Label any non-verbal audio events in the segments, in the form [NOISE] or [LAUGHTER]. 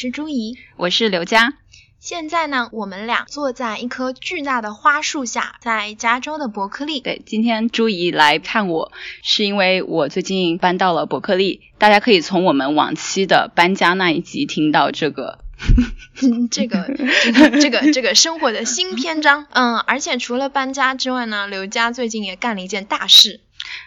是朱怡，我是刘佳。现在呢，我们俩坐在一棵巨大的花树下，在加州的伯克利。对，今天朱怡来看我，是因为我最近搬到了伯克利。大家可以从我们往期的搬家那一集听到这个。[LAUGHS] [LAUGHS] 这个这个这个这个生活的新篇章，嗯，而且除了搬家之外呢，刘佳最近也干了一件大事，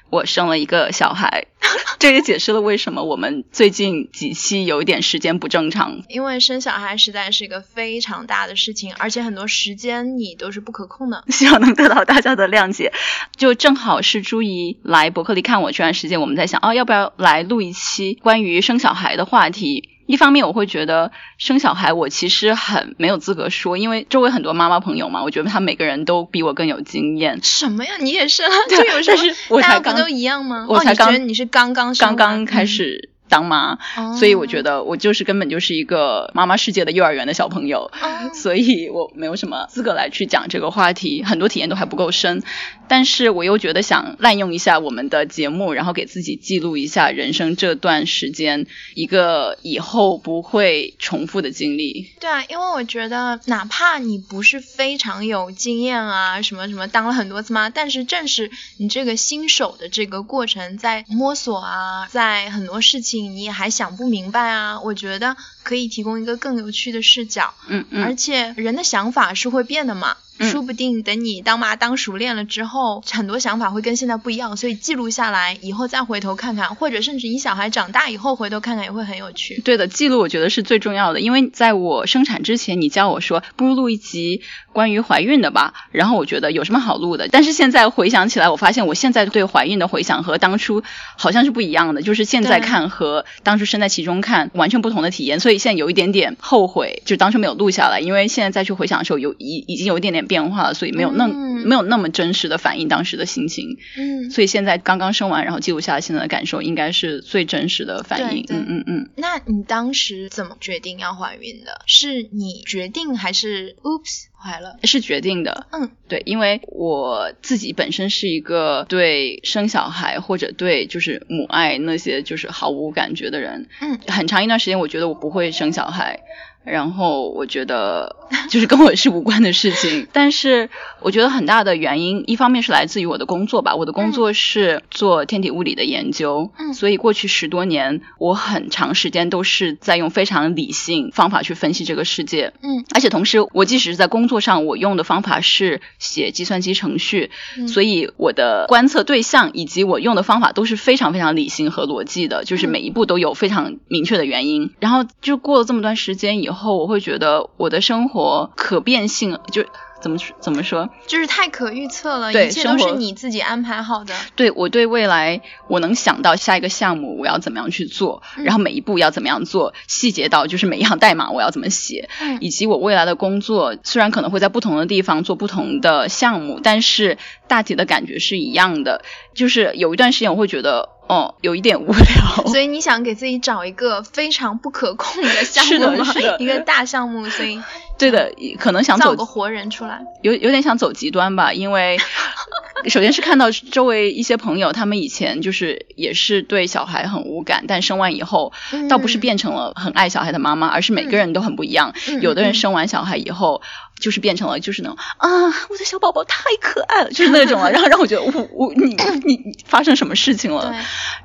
我生了一个小孩，[LAUGHS] 这也解释了为什么我们最近几期有一点时间不正常，因为生小孩实在是一个非常大的事情，而且很多时间你都是不可控的，[LAUGHS] 希望能得到大家的谅解。就正好是朱怡来伯克利看我这段时间，我们在想，哦，要不要来录一期关于生小孩的话题？一方面我会觉得生小孩我其实很没有资格说，因为周围很多妈妈朋友嘛，我觉得她每个人都比我更有经验。什么呀？你也生？[LAUGHS] 对，但是我才刚都一样吗？我才刚，你是刚刚刚刚开始。当妈，所以我觉得我就是根本就是一个妈妈世界的幼儿园的小朋友，[LAUGHS] 所以我没有什么资格来去讲这个话题，很多体验都还不够深。但是我又觉得想滥用一下我们的节目，然后给自己记录一下人生这段时间一个以后不会重复的经历。对啊，因为我觉得哪怕你不是非常有经验啊，什么什么当了很多次妈，但是正是你这个新手的这个过程，在摸索啊，在很多事情。你也还想不明白啊？我觉得可以提供一个更有趣的视角，嗯嗯，而且人的想法是会变的嘛。说不定等你当妈当熟练了之后，很多想法会跟现在不一样，所以记录下来，以后再回头看看，或者甚至你小孩长大以后回头看看也会很有趣。对的，记录我觉得是最重要的，因为在我生产之前，你教我说不如录一集关于怀孕的吧，然后我觉得有什么好录的，但是现在回想起来，我发现我现在对怀孕的回想和当初好像是不一样的，就是现在看和当初身在其中看完全不同的体验，所以现在有一点点后悔，就当初没有录下来，因为现在再去回想的时候，有已已经有一点点变化，所以没有。那没有那么真实的反映当时的心情，嗯，所以现在刚刚生完，然后记录下来现在的感受，应该是最真实的反应，嗯嗯嗯。那你当时怎么决定要怀孕的？是你决定还是 Oops 怀了？是决定的，嗯，对，因为我自己本身是一个对生小孩或者对就是母爱那些就是毫无感觉的人，嗯，很长一段时间我觉得我不会生小孩。然后我觉得就是跟我是无关的事情，但是我觉得很大的原因，一方面是来自于我的工作吧。我的工作是做天体物理的研究，嗯，所以过去十多年，我很长时间都是在用非常理性方法去分析这个世界，嗯，而且同时，我即使是在工作上，我用的方法是写计算机程序，所以我的观测对象以及我用的方法都是非常非常理性和逻辑的，就是每一步都有非常明确的原因。然后就过了这么段时间以后。后我会觉得我的生活可变性就怎么怎么说，就是太可预测了，一切都是你自己安排好的。对我对未来，我能想到下一个项目我要怎么样去做，然后每一步要怎么样做，细节到就是每一行代码我要怎么写，以及我未来的工作虽然可能会在不同的地方做不同的项目，但是大体的感觉是一样的。就是有一段时间我会觉得。哦，有一点无聊，[LAUGHS] 所以你想给自己找一个非常不可控的项目吗？[LAUGHS] 一个大项目，所以对的，可能想找个活人出来，有有点想走极端吧。因为 [LAUGHS] 首先是看到周围一些朋友，他们以前就是也是对小孩很无感，但生完以后，倒不是变成了很爱小孩的妈妈，而是每个人都很不一样。有的人生完小孩以后。就是变成了就是那种啊，我的小宝宝太可爱了，就是那种了。然后让我觉得我我你 [LAUGHS] 你发生什么事情了？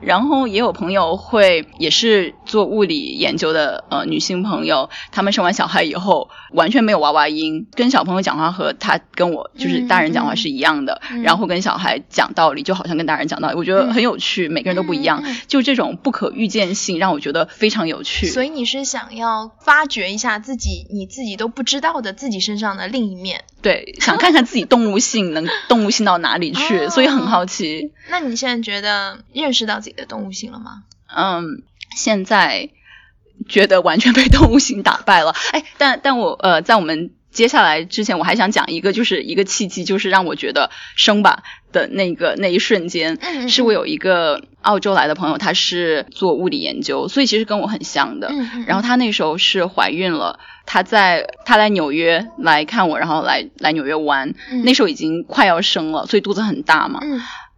然后也有朋友会也是做物理研究的呃女性朋友，她们生完小孩以后完全没有娃娃音，跟小朋友讲话和她跟我就是大人讲话是一样的，然后跟小孩讲道理就好像跟大人讲道理，我觉得很有趣。每个人都不一样，就这种不可预见性让我觉得非常有趣。所以你是想要发掘一下自己你自己都不知道的自己身上。的另一面，对，[LAUGHS] 想看看自己动物性能 [LAUGHS] 动物性到哪里去，所以很好奇。那你现在觉得认识到自己的动物性了吗？嗯，现在觉得完全被动物性打败了。哎，但但我呃，在我们接下来之前，我还想讲一个，就是一个契机，就是让我觉得生吧的那个那一瞬间，是我有一个澳洲来的朋友，他是做物理研究，所以其实跟我很像的。然后他那时候是怀孕了。他在他来纽约来看我，然后来来纽约玩，那时候已经快要生了，所以肚子很大嘛。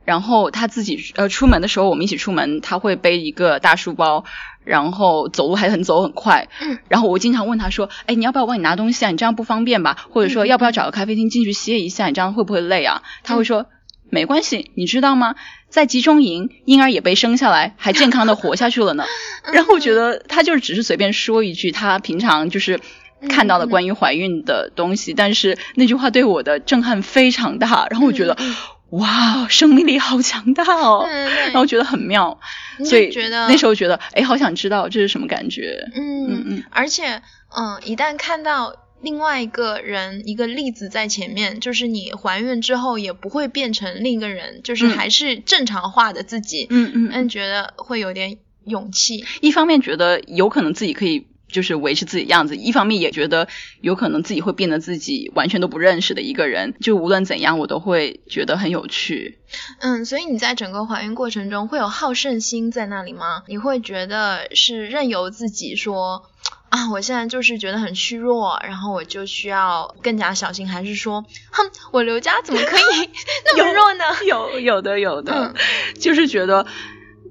然后他自己呃出门的时候，我们一起出门，他会背一个大书包，然后走路还很走很快。嗯，然后我经常问他说：“哎，你要不要我帮你拿东西啊？你这样不方便吧？或者说要不要找个咖啡厅进去歇一下？你这样会不会累啊？”他会说：“没关系，你知道吗？在集中营，婴儿也被生下来，还健康的活下去了呢。[LAUGHS] ”然后我觉得他就是只是随便说一句，他平常就是。看到了关于怀孕的东西，但是那句话对我的震撼非常大，然后我觉得，哇，生命力好强大哦，然后觉得很妙，所以觉得？那时候觉得，哎，好想知道这是什么感觉，嗯嗯嗯，而且，嗯，一旦看到另外一个人一个例子在前面，就是你怀孕之后也不会变成另一个人，就是还是正常化的自己，嗯嗯，嗯，觉得会有点勇气，一方面觉得有可能自己可以。就是维持自己样子，一方面也觉得有可能自己会变得自己完全都不认识的一个人。就无论怎样，我都会觉得很有趣。嗯，所以你在整个怀孕过程中会有好胜心在那里吗？你会觉得是任由自己说啊，我现在就是觉得很虚弱，然后我就需要更加小心，还是说，哼，我刘佳怎么可以 [LAUGHS] 那么弱呢？有有的有的，就是觉得。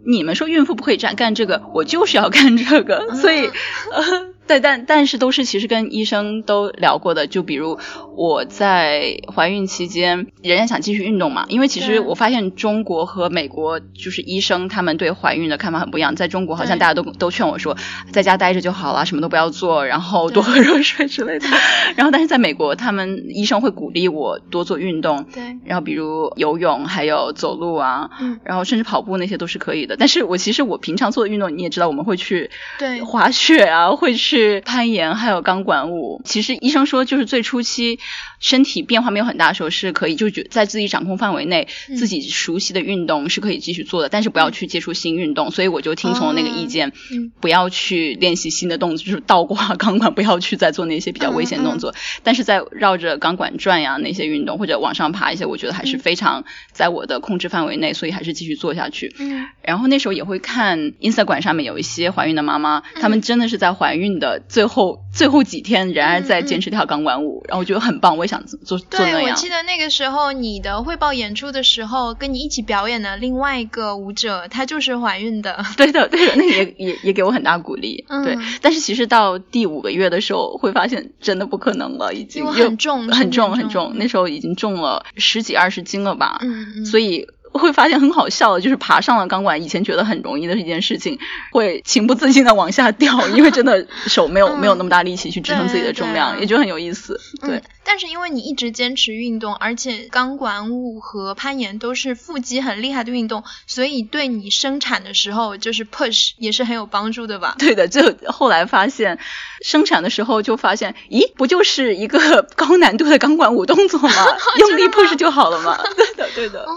你们说孕妇不可以干干这个，我就是要干这个，所以，呃。对，但但是都是其实跟医生都聊过的，就比如我在怀孕期间，人家想继续运动嘛，因为其实我发现中国和美国就是医生他们对怀孕的看法很不一样，在中国好像大家都都劝我说在家待着就好了，什么都不要做，然后多喝热水之类的，[LAUGHS] 然后但是在美国他们医生会鼓励我多做运动，对，然后比如游泳还有走路啊，嗯，然后甚至跑步那些都是可以的，但是我其实我平常做的运动你也知道我们会去对滑雪啊，会去。是攀岩，还有钢管舞。其实医生说，就是最初期身体变化没有很大的时候，是可以就在自己掌控范围内，自己熟悉的运动是可以继续做的，但是不要去接触新运动。所以我就听从那个意见，不要去练习新的动作，就是倒挂 [LAUGHS] 钢管，不要去再做那些比较危险动作。但是在绕着钢管转呀那些运动，或者往上爬一些，我觉得还是非常在我的控制范围内，所以还是继续做下去。嗯。然后那时候也会看 ins 馆上面有一些怀孕的妈妈，她们真的是在怀孕的。最后最后几天仍然在坚持跳钢管舞，然后我觉得很棒，我也想做做那样。对，我记得那个时候你的汇报演出的时候，跟你一起表演的另外一个舞者，她就是怀孕的。[LAUGHS] 对的，对的，那也 [LAUGHS] 也也给我很大鼓励。对，但是其实到第五个月的时候，会发现真的不可能了，已经很重很重很重，那时候已经重了十几二十斤了吧。嗯嗯。所以。会发现很好笑的，就是爬上了钢管，以前觉得很容易的一件事情，会情不自禁的往下掉，因为真的手没有没有那么大力气去支撑自己的重量，也就很有意思。对，但是因为你一直坚持运动，而且钢管舞和攀岩都是腹肌很厉害的运动，所以对你生产的时候就是 push 也是很有帮助的吧？[LAUGHS] 对的，就后来发现生产的时候就发现，咦，不就是一个高难度的钢管舞动作吗？[LAUGHS] 用力 push 就好了嘛？[LAUGHS] 对的，对的。哦。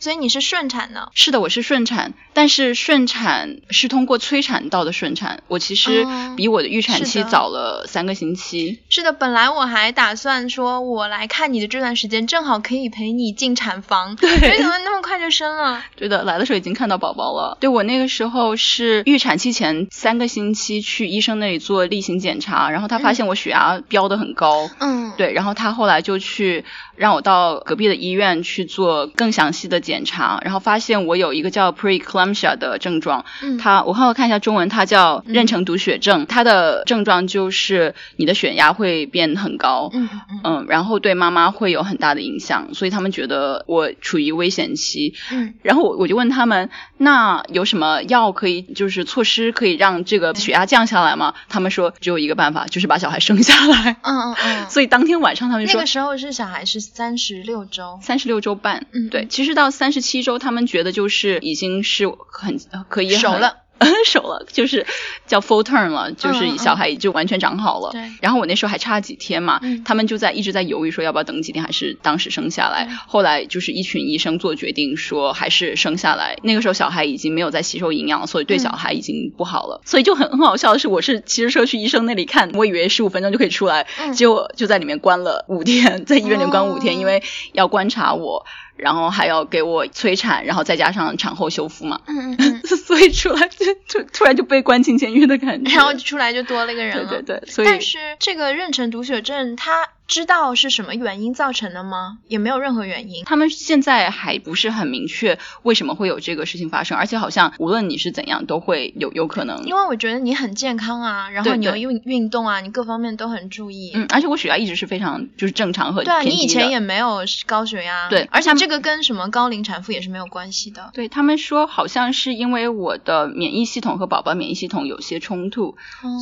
所以你是顺产的？是的，我是顺产，但是顺产是通过催产到的顺产。我其实比我的预产期早了三个星期。是的，本来我还打算说，我来看你的这段时间，正好可以陪你进产房。对，没想到那么快就生了。对的，来的时候已经看到宝宝了。对我那个时候是预产期前三个星期去医生那里做例行检查，然后他发现我血压飙的很高。嗯。对，然后他后来就去让我到隔壁的医院去做更详细的检。检查，然后发现我有一个叫 preeclampsia 的症状。嗯，它我好好看一下中文，它叫妊娠毒血症。它的症状就是你的血压会变很高。嗯嗯，然后对妈妈会有很大的影响，所以他们觉得我处于危险期。嗯，然后我我就问他们，那有什么药可以，就是措施可以让这个血压降下来吗？他们说只有一个办法，就是把小孩生下来。嗯嗯嗯。[LAUGHS] 所以当天晚上他们说，那个时候是小孩是三十六周，三十六周半。嗯，对，其实到。三十七周，他们觉得就是已经是很可以熟了。[LAUGHS] 熟了，就是叫 full term 了，就是小孩就完全长好了。对。然后我那时候还差几天嘛，他们就在一直在犹豫说要不要等几天，还是当时生下来。后来就是一群医生做决定说还是生下来。那个时候小孩已经没有在吸收营养，所以对小孩已经不好了。所以就很很好笑的是，我是骑着车去医生那里看，我以为十五分钟就可以出来，结果就在里面关了五天，在医院里关五天，因为要观察我。然后还要给我催产，然后再加上产后修复嘛，嗯嗯，[LAUGHS] 所以出来就突突然就被关进监狱的感觉，然后出来就多了一个人了，对对对，所以但是这个妊娠毒血症它。知道是什么原因造成的吗？也没有任何原因。他们现在还不是很明确为什么会有这个事情发生，而且好像无论你是怎样，都会有有可能。因为我觉得你很健康啊，然后你又运运动啊，你各方面都很注意。嗯，而且我血压一直是非常就是正常和对啊，你以前也没有高血压。对，而且这个跟什么高龄产妇也是没有关系的。对他们说，好像是因为我的免疫系统和宝宝免疫系统有些冲突，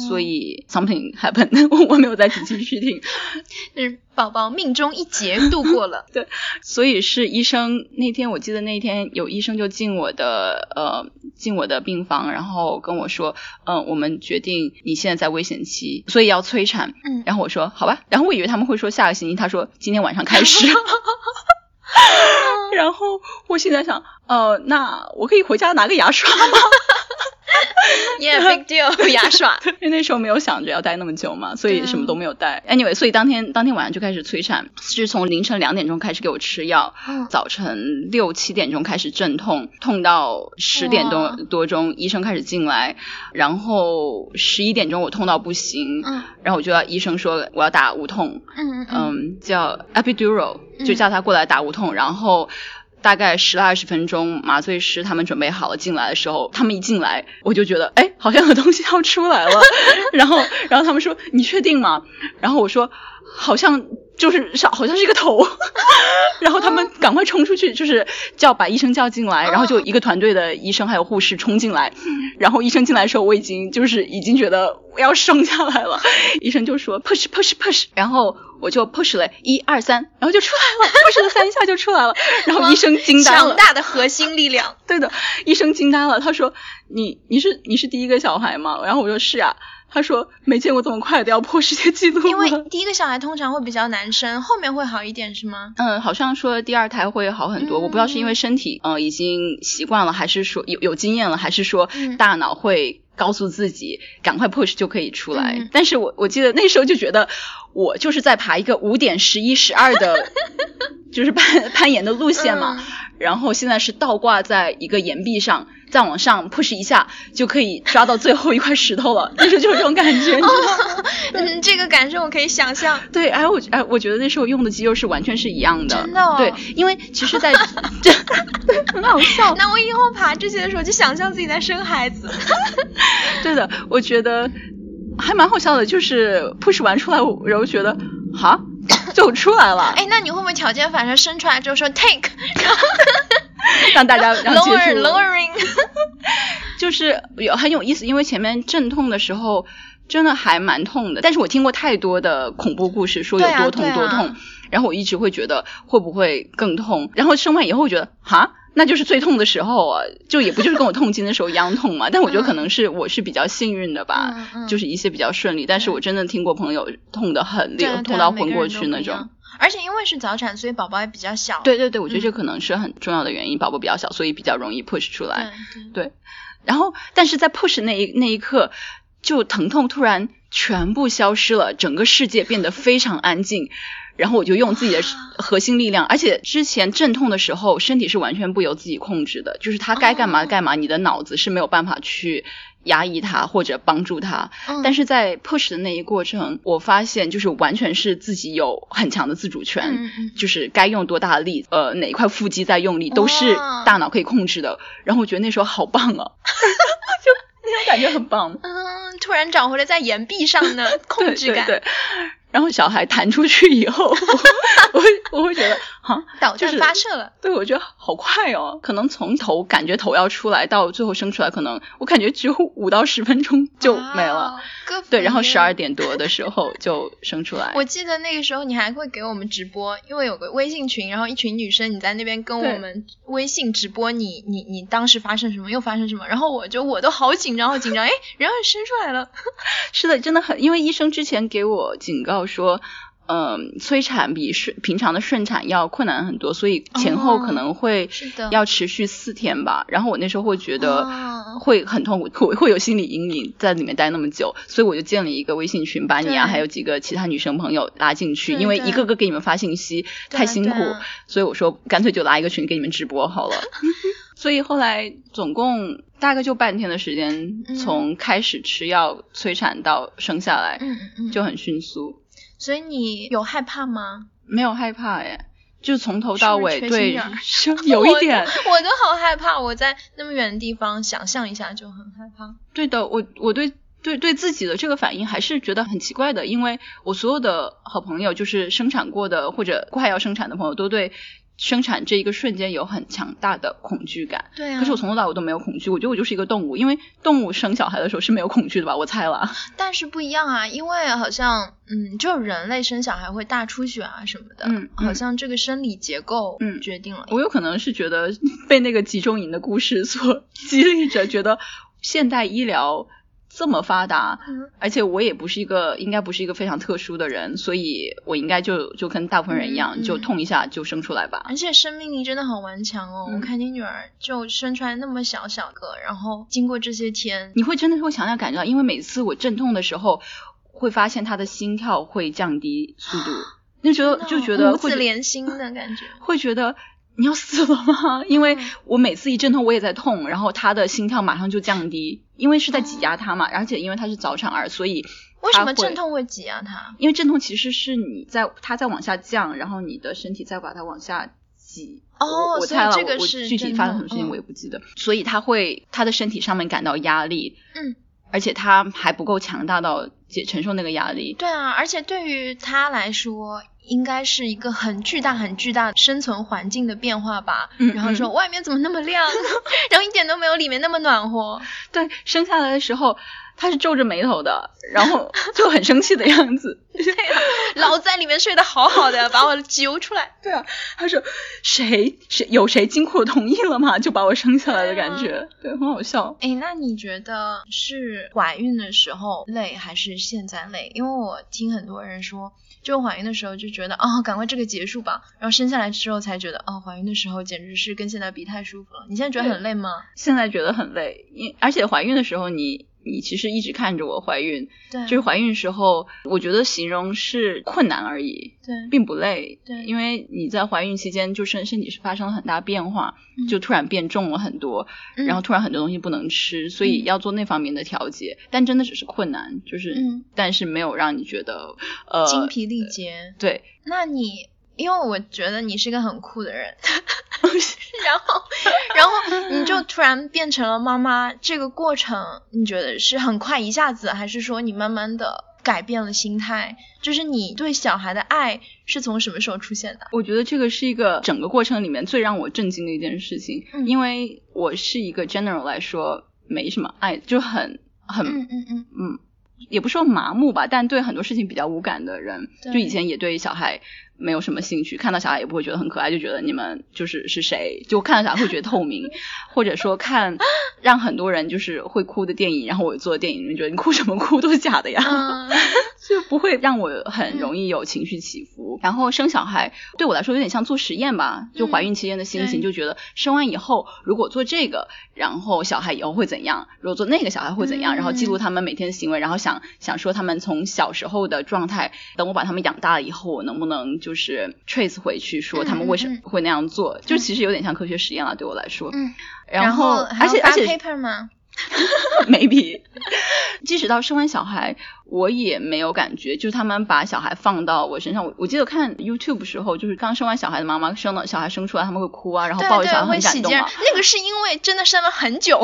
所以 something happened。[LAUGHS] 我没有再仔细去听。是宝宝命中一劫度过了，[LAUGHS] 对，所以是医生那天，我记得那天有医生就进我的呃进我的病房，然后跟我说，嗯，我们决定你现在在危险期，所以要催产。嗯，然后我说好吧，然后我以为他们会说下个星期，他说今天晚上开始。[LAUGHS] [LAUGHS] [LAUGHS] 然后我现在想，呃，那我可以回家拿个牙刷吗？[LAUGHS] Yeah, big deal，[LAUGHS] 牙刷。因为那时候没有想着要待那么久嘛，所以什么都没有带。Anyway，所以当天当天晚上就开始催产，是从凌晨两点钟开始给我吃药，早晨六七点钟开始阵痛，痛到十点多多钟，医生开始进来，然后十一点钟我痛到不行，然后我就要医生说我要打无痛，嗯嗯，叫 epidural，就叫他过来打无痛，然后。大概十来二十分钟，麻醉师他们准备好了进来的时候，他们一进来，我就觉得，哎，好像有东西要出来了。[LAUGHS] 然后，然后他们说，你确定吗？然后我说，好像就是像，好像是一个头。[LAUGHS] 然后他们赶快冲出去，就是叫把医生叫进来，然后就一个团队的医生还有护士冲进来。然后医生进来的时候，我已经就是已经觉得我要生下来了。[LAUGHS] 医生就说 push push push，然后。我就 push 了一二三，然后就出来了，push 了三下就出来了，[LAUGHS] 然后医生惊呆了。强大的核心力量。[LAUGHS] 对的，医生惊呆了，他说：“你你是你是第一个小孩吗？”然后我说：“是啊。”他说：“没见过这么快的要破世界纪录。”因为第一个小孩通常会比较难生，后面会好一点是吗？嗯，好像说第二胎会好很多，我不知道是因为身体嗯已经习惯了，还是说有有经验了，还是说大脑会。告诉自己赶快 push 就可以出来，但是我我记得那时候就觉得我就是在爬一个五点十一十二的，[LAUGHS] 就是攀攀岩的路线嘛，然后现在是倒挂在一个岩壁上，再往上 push 一下就可以抓到最后一块石头了，那时候就这种感觉，你知道吗？嗯，[LAUGHS] 这个感受我可以想象。对，哎我哎我觉得那时候用的肌肉是完全是一样的，真的。哦对，因为其实在 [LAUGHS] 这很好笑。那我以后爬这些的时候就想象自己在生孩子。[LAUGHS] 对的，我觉得还蛮好笑的，就是 push 完出来，我然后觉得哈 [COUGHS] 就出来了。哎，那你会不会条件反射生出来之后说 take，[LAUGHS] 让大家让接触 lowering，[LAUGHS] 就是有很有意思，因为前面阵痛的时候真的还蛮痛的，但是我听过太多的恐怖故事，说有多痛多痛，然后我一直会觉得会不会更痛，然后生完以后觉得哈。那就是最痛的时候啊，就也不就是跟我痛经的时候一样痛嘛。[LAUGHS] 但我觉得可能是我是比较幸运的吧，就是一些比较顺利。但是我真的听过朋友痛的很厉害，痛到昏过去那种。而且因为是早产，所以宝宝也比较小。对对对，我觉得这可能是很重要的原因，宝宝比较小，所以比较容易 push 出来。对，然后但是在 push 那一那一刻，就疼痛突然全部消失了，整个世界变得非常安静。然后我就用自己的核心力量，而且之前阵痛的时候，身体是完全不由自己控制的，就是他该干嘛干嘛，你的脑子是没有办法去压抑它或者帮助他。但是在 push 的那一过程，我发现就是完全是自己有很强的自主权，就是该用多大的力，呃，哪一块腹肌在用力，都是大脑可以控制的。然后我觉得那时候好棒啊，[LAUGHS] 就那种感觉很棒。嗯，突然找回了在岩壁上的控制感。然后小孩弹出去以后，[LAUGHS] 我会我会觉得，哈，[LAUGHS] 导弹发射了。对，我觉得好快哦，可能从头感觉头要出来到最后生出来，可能我感觉只有五到十分钟 [LAUGHS] 就没了。对，然后十二点多的时候就生出来。[LAUGHS] 我记得那个时候你还会给我们直播，因为有个微信群，然后一群女生你在那边跟我们微信直播，你你你当时发生什么，又发生什么，然后我就我都好紧张，好紧张，哎，然后生出来了。是的，真的很，因为医生之前给我警告。说，嗯，催产比顺平常的顺产要困难很多，所以前后可能会要持续四天吧。然后我那时候会觉得会很痛苦，[LAUGHS] 会会有心理阴影，在里面待那么久，所以我就建了一个微信群，把你啊还有几个其他女生朋友拉进去，因为一个个给你们发信息太辛苦，所以我说干脆就拉一个群给你们直播好了。[LAUGHS] 所以后来总共大概就半天的时间，从开始吃药催产到生下来，就很迅速。所以你有害怕吗？没有害怕耶，就从头到尾对 [LAUGHS] 有一点我，我都好害怕，我在那么远的地方想象一下就很害怕。对的，我我对对对自己的这个反应还是觉得很奇怪的，因为我所有的好朋友，就是生产过的或者快要生产的朋友，都对生产这一个瞬间有很强大的恐惧感。对啊，可是我从头到尾都没有恐惧，我觉得我就是一个动物，因为动物生小孩的时候是没有恐惧的吧？我猜了。[LAUGHS] 但是不一样啊，因为好像嗯，只有人类生小孩会大出血啊什么的，嗯嗯好像这个生理结构嗯决定了。我有可能是觉得被那个集中营的故事所激励着，觉得现代医疗这么发达，嗯而且我也不是一个应该不是一个非常特殊的人，所以我应该就就跟大部分人一样，就痛一下就生出来吧。而且生命力真的很顽强哦！嗯我看你女儿就生出来那么小小个，然后经过这些天，你会真的会强烈感觉到，因为每次我阵痛的时候，会发现她的心跳会降低速度，那觉得就觉得五会子连心的感觉。会觉得你要死了吗？[LAUGHS] 因为嗯我每次一阵痛，我也在痛，然后他的心跳马上就降低，因为是在挤压他嘛，而且因为他是早产儿，所以为什么阵？痛会挤压他？因为阵痛其实是你在他在往下降，然后你的身体再把它往下挤。哦我我所以猜了，我我这个是具体发生什么事情嗯我也不记得，所以他会他的身体上面感到压力，嗯，而且他还不够强大到解承受那个压力。对啊，而且对于他来说，应该是一个很巨大、很巨大的生存环境的变化吧。嗯然后说、嗯外面怎么那么亮，[LAUGHS] 然后一点都没有里面那么暖和。对，生下来的时候他是皱着眉头的，然后 [LAUGHS] 就很生气的样子。[LAUGHS] 对啊，老在里面睡得好好的，把我揪出来。对啊，他说谁谁有谁经过同意了吗？就把我生下来的感觉，对，很好笑。哎，那你觉得是怀孕的时候累，还是现在累？因为我听很多人说，就怀孕的时候就觉得哦，赶快这个结束吧，然后生下来之后才觉得哦，怀孕的时候简直是跟现在比太舒服了。你现在觉得很累吗？现在觉得很累，因而且怀孕的时候你。你其实一直看着我怀孕，对，就是怀孕时候，我觉得形容是困难而已，对，并不累。对因为你在怀孕期间，就身身体是发生了很大变化，嗯就突然变重了很多，嗯然后突然很多东西不能吃，所以嗯要做那方面的调节。但真的只是困难，就是，嗯但是没有让你觉得呃精疲力竭。对，那你，因为我觉得你是一个很酷的人，[LAUGHS] 然后，然后你就突然变成了妈妈，这个过程你觉得是很快一下子，还是说你慢慢的改变了心态？就是你对小孩的爱是从什么时候出现的？我觉得这个是一个整个过程里面最让我震惊的一件事情，嗯因为我是一个 general 来说没什么爱，就很很嗯嗯嗯，嗯，也不说麻木吧，但对很多事情比较无感的人，对就以前也对小孩没有什么兴趣，看到小孩也不会觉得很可爱，就觉得你们就是是谁，就看到小孩会觉得透明，[LAUGHS] 或者说看让很多人就是会哭的电影，然后我做的电影，你们觉得你哭什么哭都是假的呀，嗯 [LAUGHS] 就不会让我很容易有情绪起伏。然后生小孩对我来说有点像做实验吧，就怀孕期间的心情，对就觉得生完以后如果做这个，然后小孩以后会怎样？如果做那个，小孩会怎样？嗯然后记录他们每天的行为，然后想想说他们从小时候的状态，等我把他们养大了以后，我能不能就是 trace 回去说他们为什么会那样做？就其实有点像科学实验了，对我来说。嗯，然后而且而且 paper 吗？[LAUGHS] maybe，[LAUGHS] 即使到生完小孩，我也没有感觉，就是他们把小孩放到我身上。我我记得看 YouTube 时候，就是刚生完小孩的妈妈生了小孩生出来，他们会哭啊，然后抱着小孩很感动啊。那个是因为真的生了很久，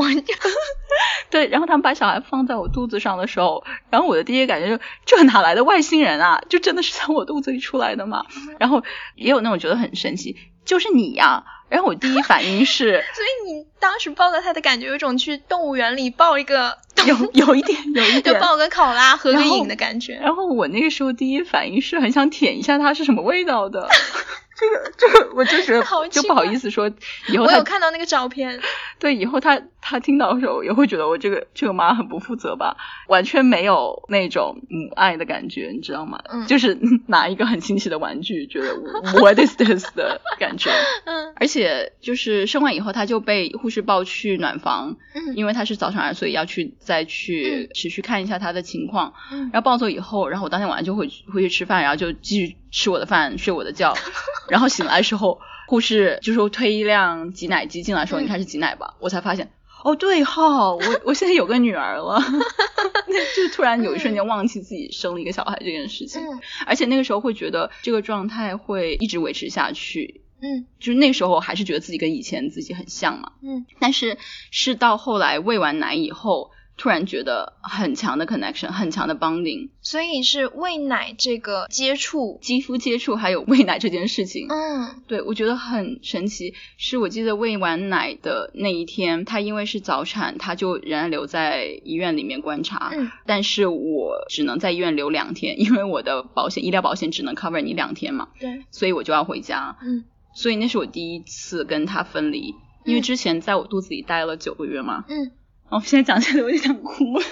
[LAUGHS] 对，然后他们把小孩放在我肚子上的时候，然后我的第一感觉就这哪来的外星人啊？就真的是从我肚子里出来的吗？然后也有那种觉得很神奇，就是你呀。然后我第一反应是 [LAUGHS] 所以你当时抱着他的感觉，有种去动物园里抱一个，有有一点有一点就抱个考拉合个影的感觉。然后我那个时候第一反应是很想舔一下它是什么味道的，[LAUGHS] 这个这个我就觉得好奇就不好意思说，以后我有看到那个照片，对以后他他听到的时候也会觉得我这个这个妈很不负责吧，完全没有那种母爱的感觉，你知道吗？嗯就是 [LAUGHS] 拿一个很新奇的玩具，觉得 [LAUGHS] what is this 的感觉。嗯而且就是生完以后，他就被护士抱去暖房，嗯因为他是早产儿，所以要去再去持续看一下他的情况。嗯然后抱走以后，然后我当天晚上就回去回去吃饭，然后就继续吃我的饭，睡我的觉。[LAUGHS] 然后醒来的时候，护士就说推一辆挤奶机进来说：“嗯你开始挤奶吧。”我才发现，哦，对哈，我我现在有个女儿了，[LAUGHS] 就突然有一瞬间忘记自己生了一个小孩这件事情，嗯。而且那个时候会觉得这个状态会一直维持下去，嗯。就是那时候还是觉得自己跟以前自己很像嘛，嗯。但是是到后来喂完奶以后，突然觉得很强的 connection，很强的 bonding，所以是喂奶这个接触，肌肤接触还有喂奶这件事情，嗯对，我觉得很神奇。是我记得喂完奶的那一天，他因为是早产，他就仍然留在医院里面观察。嗯但是我只能在医院留两天，因为我的保险医疗保险只能 cover 你两天嘛，对，所以我就要回家。嗯所以那是我第一次跟他分离，因为嗯之前在我肚子里待了九个月嘛。嗯哦，现在讲起来我有点想哭。哦，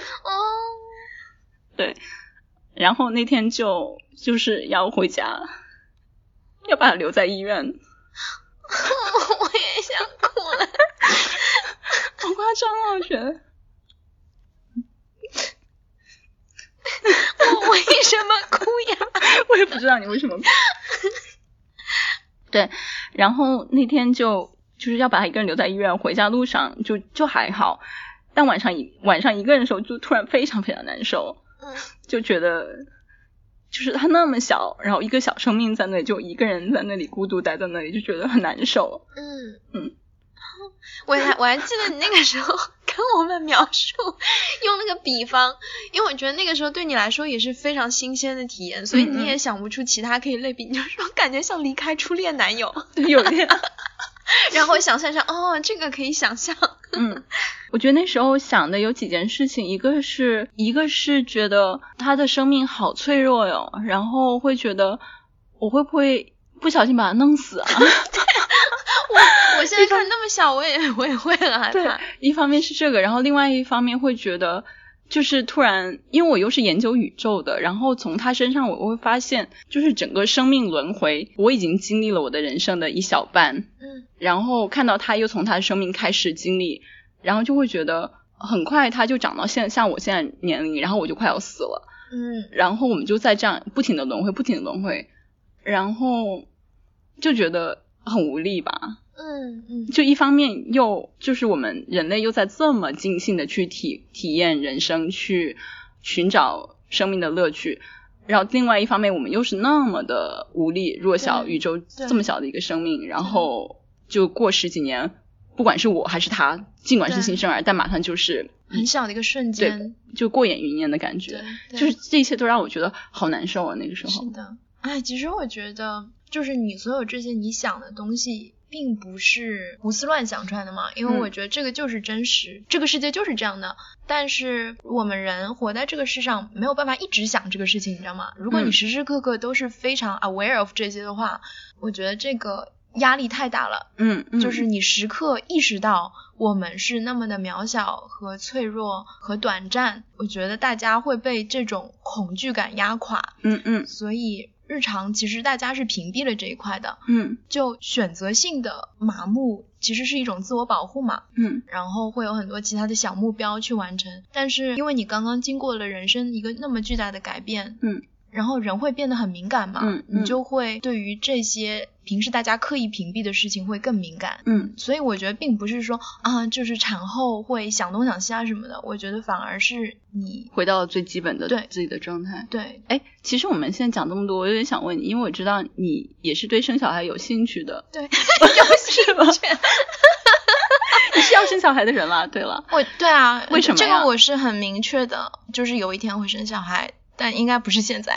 [LAUGHS] 对，然后那天就就是要回家，要把他留在医院。[LAUGHS] 我也想哭了。[LAUGHS] 好夸张啊！我觉得。我为什么哭呀？我也不知道你为什么哭。对，然后那天就就是要把他一个人留在医院，回家路上就就还好，但晚上一晚上一个人的时候，就突然非常非常难受，嗯。就觉得就是他那么小，然后一个小生命在那里，就一个人在那里孤独待在那里，就觉得很难受。嗯。嗯，我还我还记得你那个时候跟我们描述，用那个比方，因为我觉得那个时候对你来说也是非常新鲜的体验，所以你也想不出其他可以类比，你就说感觉像离开初恋男友，对，有点。[LAUGHS] 然后想象一下，哦，这个可以想象，嗯，我觉得那时候想的有几件事情，一个是一个是觉得他的生命好脆弱哟，然后会觉得我会不会不小心把他弄死啊？[LAUGHS] 我我现在看那么小，我也我也会很害对怕，，一方面是这个，然后另外一方面会觉得。就是突然，因为我又是研究宇宙的，然后从他身上我会发现，就是整个生命轮回，我已经经历了我的人生的一小半，嗯然后看到他又从他的生命开始经历，然后就会觉得很快它就长到现像我现在年龄，然后我就快要死了，嗯。然后我们就在这样不停的轮回，不停的轮回，然后就觉得很无力吧。嗯嗯。就一方面又就是我们人类又在这么尽兴的去体体验人生，去寻找生命的乐趣，然后另外一方面我们又是那么的无力、弱小，宇宙这么小的一个生命，然后就过十几年，不管是我还是他，尽管是新生儿，但马上就是很小的一个瞬间，就过眼云烟的感觉，，对就是这一切都让我觉得好难受啊！那个时候是，的，哎，其实我觉得，就是你所有这些你想的东西，并不是胡思乱想出来的嘛，因为嗯我觉得这个就是真实，这个世界就是这样的。但是我们人活在这个世上，没有办法一直想这个事情，你知道吗？如果你嗯时时刻刻都是非常 aware of 这些的话，我觉得这个压力太大了。嗯，嗯。就是你时刻意识到我们是那么的渺小和脆弱和短暂，我觉得大家会被这种恐惧感压垮。嗯嗯。所以日常其实大家是屏蔽了这一块的，嗯。就选择性的麻木其实是一种自我保护嘛，嗯。然后会有很多其他的小目标去完成，但是因为你刚刚经过了人生一个那么巨大的改变，嗯，然后人会变得很敏感嘛，嗯嗯你就会对于这些平时大家刻意屏蔽的事情会更敏感。嗯所以我觉得并不是说啊，就是产后会想东想西啊什么的，我觉得反而是你回到了最基本的对自己的状态。对哎，其实我们现在讲这么多，我有点想问你，因为我知道你也是对生小孩有兴趣的，对？[LAUGHS] 有兴趣。[LAUGHS] 你是要生小孩的人了。对了，我对啊，为什么这个我是很明确的，就是有一天会生小孩，但应该不是现在。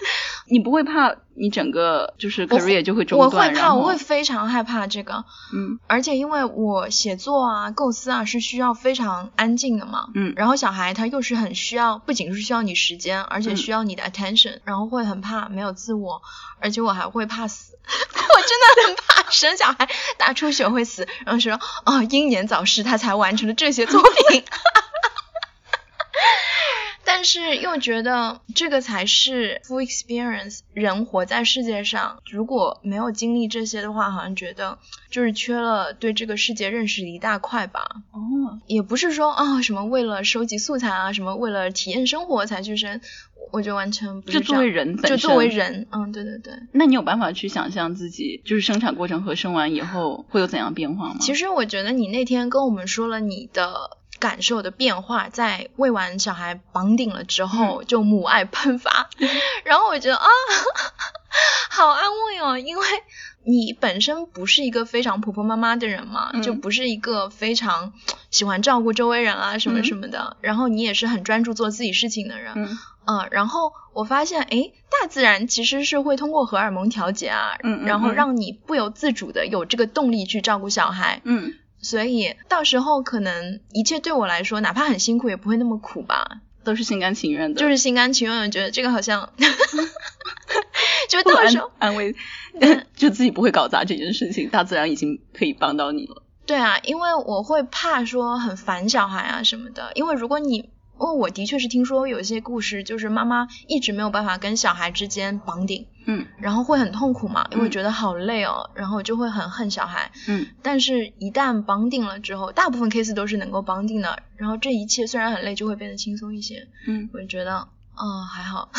[LAUGHS] 你不会怕你整个就是我 career 就会中断我？会怕，我会非常害怕这个，嗯而且因为我写作啊、构思啊是需要非常安静的嘛，嗯然后小孩他又是很需要，不仅是需要你时间，而且嗯需要你的 attention，、然后会很怕没有自我，而且我还会怕死，[LAUGHS] 我真的很怕生小孩大出血会死，然后说哦英年早逝，他才完成了这些作品。[LAUGHS] 但是又觉得这个才是 full experience。人活在世界上，如果没有经历这些的话，好像觉得就是缺了对这个世界认识的一大块吧。哦也不是说啊、什么为了收集素材啊，什么为了体验生活才去生。我觉得完全不是作为人本身，就作为人，嗯，对对对。那你有办法去想象自己就是生产过程和生完以后会有怎样变化吗？其实我觉得你那天跟我们说了你的感受的变化，在喂完小孩绑顶了之后，就母爱喷发，[LAUGHS] 然后我觉得啊，[LAUGHS] 好安慰哦，因为。你本身不是一个非常婆婆妈妈的人嘛，就不是一个非常喜欢照顾周围人啊什么什么的。然后你也是很专注做自己事情的人，嗯。然后我发现，哎，大自然其实是会通过荷尔蒙调节啊，然后让你不由自主的有这个动力去照顾小孩。嗯。所以到时候可能一切对我来说，哪怕很辛苦，也不会那么苦吧。都是心甘情愿的。就是心甘情愿的，觉得这个好像。[LAUGHS] 就到时候安慰，[LAUGHS] 就自己不会搞砸这件事情，大自然已经可以帮到你了。对啊，因为我会怕说很烦小孩啊什么的，因为如果你，因为我的确是听说有一些故事，就是妈妈一直没有办法跟小孩之间绑定，嗯，然后会很痛苦嘛，因为觉得好累哦，然后就会很恨小孩，嗯，但是一旦绑定了之后，大部分 case 都是能够绑定的，然后这一切虽然很累，就会变得轻松一些，嗯，我就觉得，哦，还好。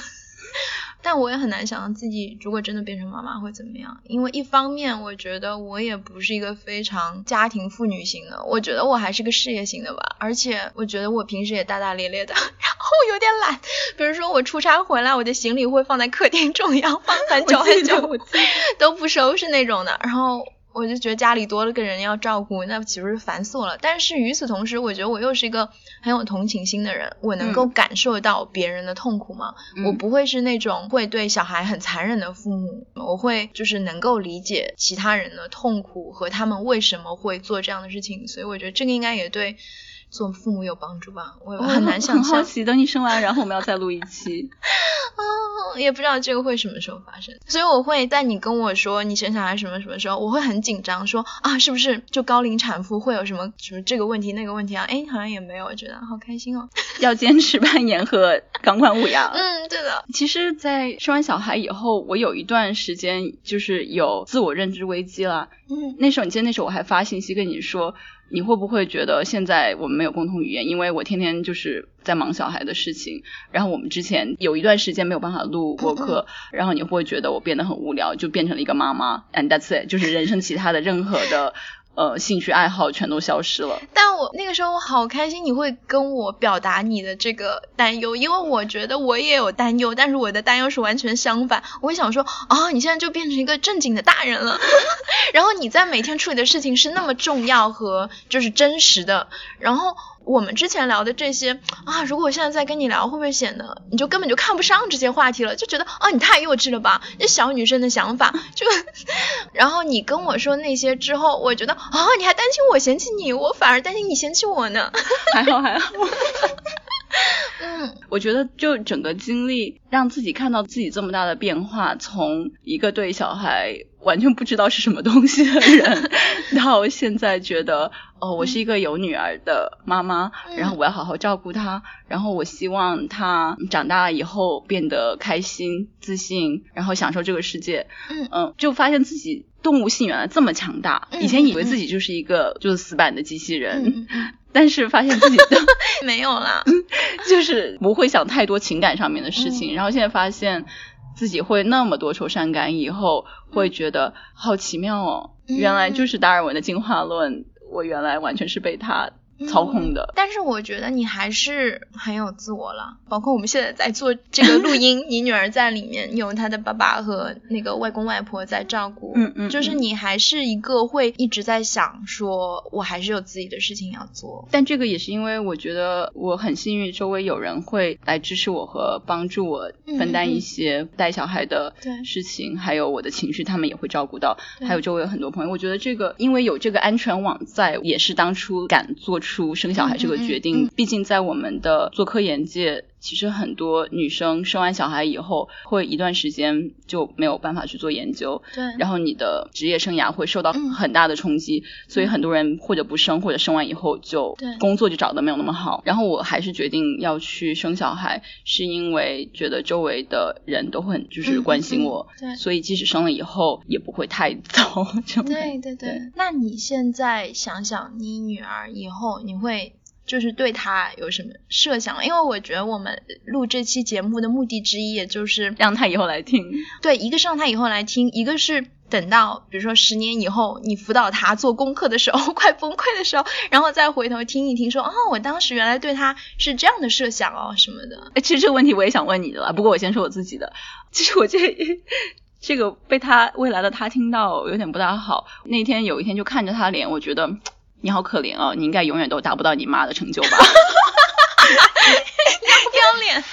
但我也很难想象自己如果真的变成妈妈会怎么样，因为一方面我觉得我也不是一个非常家庭妇女型的，我觉得我还是个事业型的吧，而且我觉得我平时也大大咧咧的，[LAUGHS] 然后有点懒，比如说我出差回来，我的行李会放在客厅中央放很久很久，都不收拾那种的，然后。我就觉得家里多了个人要照顾，那岂不是繁琐了？但是与此同时，我觉得我又是一个很有同情心的人，我能够感受到别人的痛苦吗？我不会是那种会对小孩很残忍的父母，我会就是能够理解其他人的痛苦和他们为什么会做这样的事情，所以我觉得这个应该也对。做父母有帮助吧？我很难 [LAUGHS] 想象。很好奇，等你生完，然后我们要再录一期。[LAUGHS] 啊，也不知道这个会什么时候发生，所以我会在你跟我说你生小孩什么什么时候，我会很紧张，说啊，是不是就高龄产妇会有什么什么这个问题那个问题啊？哎，好像也没有，我觉得好开心哦。[LAUGHS] 要坚持扮演和钢管舞呀。嗯，对的。其实，在生完小孩以后，我有一段时间就是有自我认知危机了。嗯，那时候你记得那时候我还发信息跟你说。你会不会觉得现在我们没有共同语言？因为我天天就是在忙小孩的事情，然后我们之前有一段时间没有办法录播 [LAUGHS] 客，然后你会不会觉得我变得很无聊，就变成了一个妈妈？And that's it，就是人生其他的任何的。呃，兴趣爱好全都消失了。但我那个时候我好开心，你会跟我表达你的这个担忧，因为我觉得我也有担忧，但是我的担忧是完全相反。我会想说，啊，你现在就变成一个正经的大人了，[LAUGHS] 然后你在每天处理的事情是那么重要和就是真实的，然后。我们之前聊的这些啊，如果我现在再跟你聊，会不会显得你就根本就看不上这些话题了？就觉得啊，你太幼稚了吧？这小女生的想法就。[LAUGHS] 然后你跟我说那些之后，我觉得啊，你还担心我嫌弃你，我反而担心你嫌弃我呢。还 [LAUGHS] 好还好。[LAUGHS] 嗯，我觉得就整个经历让自己看到自己这么大的变化，从一个对小孩完全不知道是什么东西的人，[LAUGHS] 到现在觉得哦，我是一个有女儿的妈妈，然后我要好好照顾她，然后我希望她长大以后变得开心、自信，然后享受这个世界。嗯。嗯，就发现自己动物性原来这么强大，以前以为自己就是一个就是死板的机器人。[LAUGHS] 但是发现自己 [LAUGHS] 没有啦，就是不会想太多情感上面的事情，然后现在发现自己会那么多愁善感，以后会觉得好奇妙哦，原来就是达尔文的进化论，我原来完全是被他。操控的，但是我觉得你还是很有自我了。包括我们现在在做这个录音，[LAUGHS] 你女儿在里面，有她的爸爸和那个外公外婆在照顾，嗯嗯，就是你还是一个会一直在想，说我还是有自己的事情要做。但这个也是因为我觉得我很幸运，周围有人会来支持我和帮助我分担一些带小孩的事情，还有我的情绪，他们也会照顾到。还有周围有很多朋友，我觉得这个因为有这个安全网在，也是当初敢做出。出生小孩这个决定，毕竟在我们的做科研界。其实很多女生生完小孩以后，会一段时间就没有办法去做研究，对，然后你的职业生涯会受到很大的冲击，所以很多人或者不生，或者生完以后就工作就找的没有那么好。然后我还是决定要去生小孩，是因为觉得周围的人都很就是关心我，对，所以即使生了以后也不会太糟。对对对，那你现在想想，你女儿以后你会？就是对他有什么设想？因为我觉得我们录这期节目的目的之一，也就是让他以后来听。对，一个是让他以后来听，一个是等到比如说十年以后，你辅导他做功课的时候，[LAUGHS] 快崩溃的时候，然后再回头听一听，说哦，我当时原来对他是这样的设想哦，什么的。哎，其实这个问题我也想问你的了，不过我先说我自己的。其实我这这个被他未来的他听到有点不大好。那天有一天就看着他脸，我觉得。你好可怜哦，你应该永远都达不到你妈的成就吧？不 [LAUGHS] 要脸！[LAUGHS]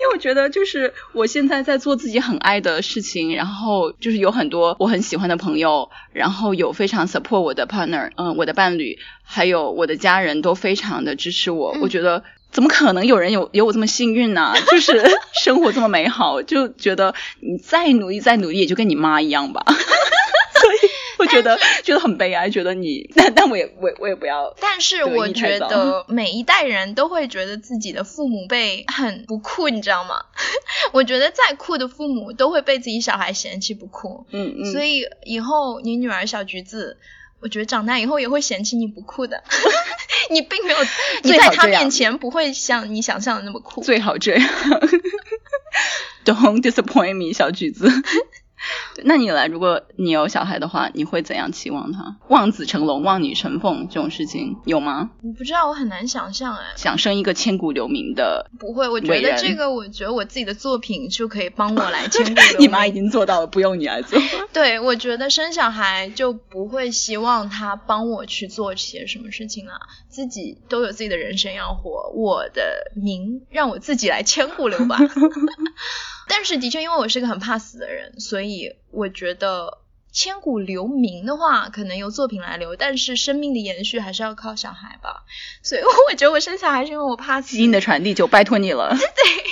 因为我觉得就是我现在在做自己很爱的事情，然后就是有很多我很喜欢的朋友，然后有非常 support 我的 partner，嗯，我的伴侣，还有我的家人都非常的支持我。我觉得怎么可能有人有有我这么幸运呢？[LAUGHS] 就是生活这么美好，就觉得你再努力再努力，也就跟你妈一样吧。我觉得 [LAUGHS] 觉得很悲哀，觉得你，[LAUGHS] 但但我也我我也不要。但是我觉得每一代人都会觉得自己的父母被很不酷，你知道吗？[LAUGHS] 我觉得再酷的父母都会被自己小孩嫌弃不酷。嗯嗯。所以以后你女儿小橘子，我觉得长大以后也会嫌弃你不酷的。你并没有你在他面前不会像你想象的那么酷。最好这样。Don't disappoint me，小橘子。[LAUGHS] 那你来，如果你有小孩的话，你会怎样期望他？望子成龙、望女成凤这种事情有吗？我不知道，我很难想象哎。想生一个千古留名的？不会，我觉得这个，我觉得我自己的作品就可以帮我来千古留名。[LAUGHS] 你妈已经做到了，不用你来做。[LAUGHS] 对，我觉得生小孩就不会希望他帮我去做些什么事情了，自己都有自己的人生要活，我的名让我自己来千古留吧。但是的确，因为我是个很怕死的人，所以我觉得千古留名的话，可能由作品来留，但是生命的延续还是要靠小孩吧。所以我觉得我生小孩是因为我怕死。基因的传递就拜托你了。对。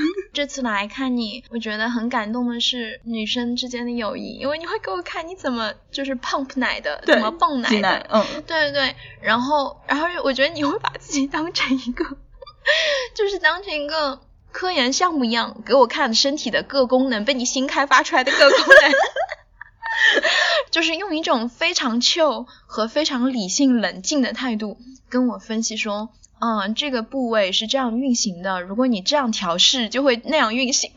[LAUGHS] 这次来看你，我觉得很感动的是女生之间的友谊，因为你会给我看你怎么就是 pump 奶的，怎么泵奶的。嗯。对对对。然后，然后我觉得你会把自己当成一个，[LAUGHS] 就是当成一个。科研项目一样，给我看身体的各功能，被你新开发出来的各功能，[LAUGHS] 就是用一种非常 chill 和非常理性冷静的态度跟我分析说，嗯，这个部位是这样运行的，如果你这样调试，就会那样运行。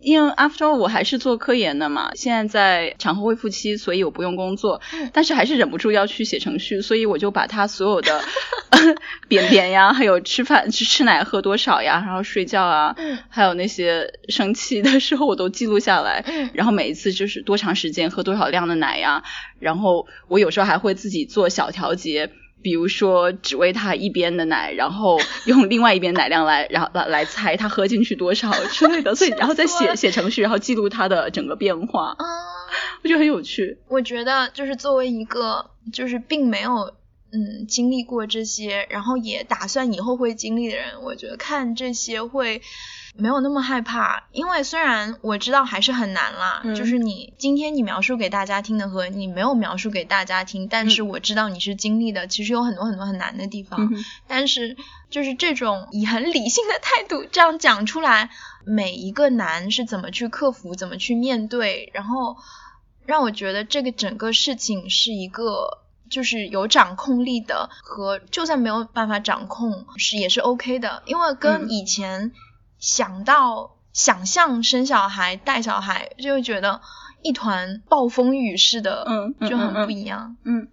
因为 after all 我还是做科研的嘛，现在在产后恢复期，所以我不用工作，但是还是忍不住要去写程序，所以我就把他所有的 [LAUGHS] 便便呀，还有吃饭吃吃奶喝多少呀，然后睡觉啊，还有那些生气的时候我都记录下来，然后每一次就是多长时间喝多少量的奶呀，然后我有时候还会自己做小调节。比如说，只喂他一边的奶，然后用另外一边奶量来，然后来来猜他喝进去多少之类的，所以然后再写写程序，然后记录他的整个变化。啊，我觉得很有趣。我觉得就是作为一个就是并没有嗯经历过这些，然后也打算以后会经历的人，我觉得看这些会。没有那么害怕，因为虽然我知道还是很难啦，就是你今天你描述给大家听的和你没有描述给大家听，但是我知道你是经历的，其实有很多很多很难的地方，但是就是这种以很理性的态度这样讲出来，每一个难是怎么去克服，怎么去面对，然后让我觉得这个整个事情是一个就是有掌控力的，和就算没有办法掌控是也是 OK 的，因为跟以前。想到想象生小孩带小孩，就会觉得一团暴风雨似的，嗯，就很不一样，嗯。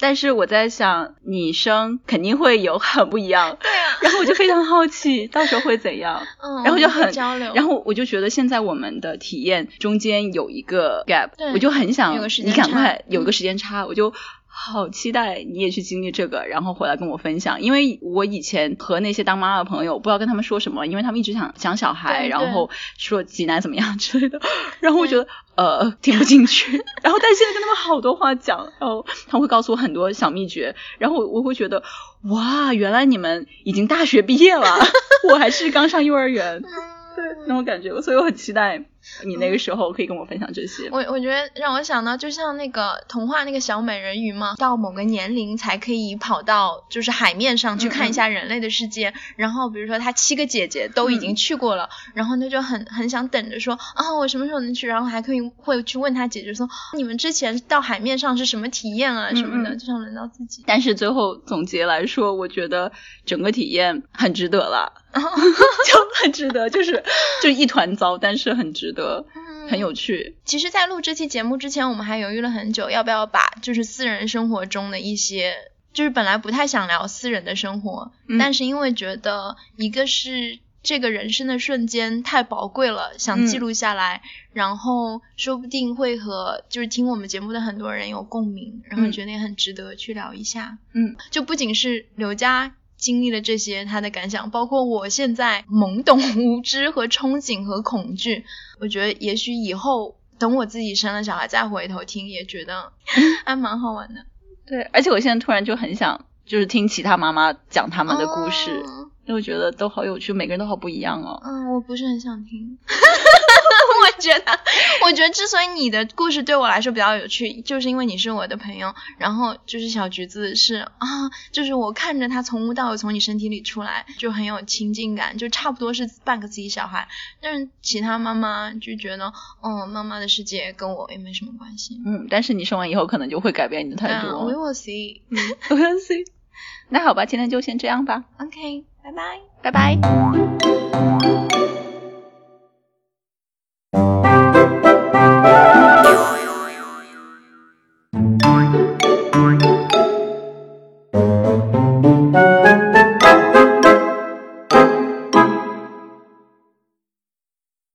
但是我在想，你生肯定会有很不一样，对啊。然后我就非常好奇，到时候会怎样？[LAUGHS] 嗯。然后就很交流。然后我就觉得现在我们的体验中间有一个 gap，我就很想你赶快有个时间差，我就。好期待你也去经历这个，然后回来跟我分享。因为我以前和那些当妈妈的朋友，不知道跟他们说什么，因为他们一直想想小孩，然后说济南怎么样之类的，然后我觉得呃听不进去。[LAUGHS] 然后但现在跟他们好多话讲，然后他会告诉我很多小秘诀，然后我会觉得哇，原来你们已经大学毕业了，[LAUGHS] 我还是刚上幼儿园，[LAUGHS] 对那种感觉，所以我很期待你那个时候可以跟我分享这些。我我觉得让我想到，就像那个童话那个小美人鱼嘛，到某个年龄才可以跑到就是海面上去看一下人类的世界。然后比如说她七个姐姐都已经去过了，然后她就很很想等着说啊，我什么时候能去？然后还可以会去问她姐姐说，你们之前到海面上是什么体验啊什么的，就想轮到自己。但是最后总结来说，我觉得整个体验很值得了。[LAUGHS] [LAUGHS] 就很值得，就是就一团糟，但是很值得，很有趣。其实，在录这期节目之前，我们还犹豫了很久，要不要把就是私人生活中的一些，就是本来不太想聊私人的生活，但是因为觉得一个是这个人生的瞬间太宝贵了，想记录下来，然后说不定会和就是听我们节目的很多人有共鸣，然后觉得也很值得去聊一下。嗯，就不仅是刘佳。经历了这些，他的感想，包括我现在懵懂无知和憧憬和恐惧，我觉得也许以后等我自己生了小孩再回头听，也觉得 [LAUGHS] 还蛮好玩的。对，而且我现在突然就很想，就是听其他妈妈讲他们的故事，因为我觉得都好有趣，每个人都好不一样哦。嗯，我不是很想听。[LAUGHS] 我觉得，我觉得之所以你的故事对我来说比较有趣，就是因为你是我的朋友。然后就是小橘子是啊，就是我看着他从无到有从你身体里出来，就很有亲近感，就差不多是半个自己小孩。但是其他妈妈就觉得，嗯，妈妈的世界跟我也没什么关系。嗯，但是你生完以后可能就会改变你的态度。We will see. We will see. 那好吧，今天就先这样吧。OK，拜拜，拜拜。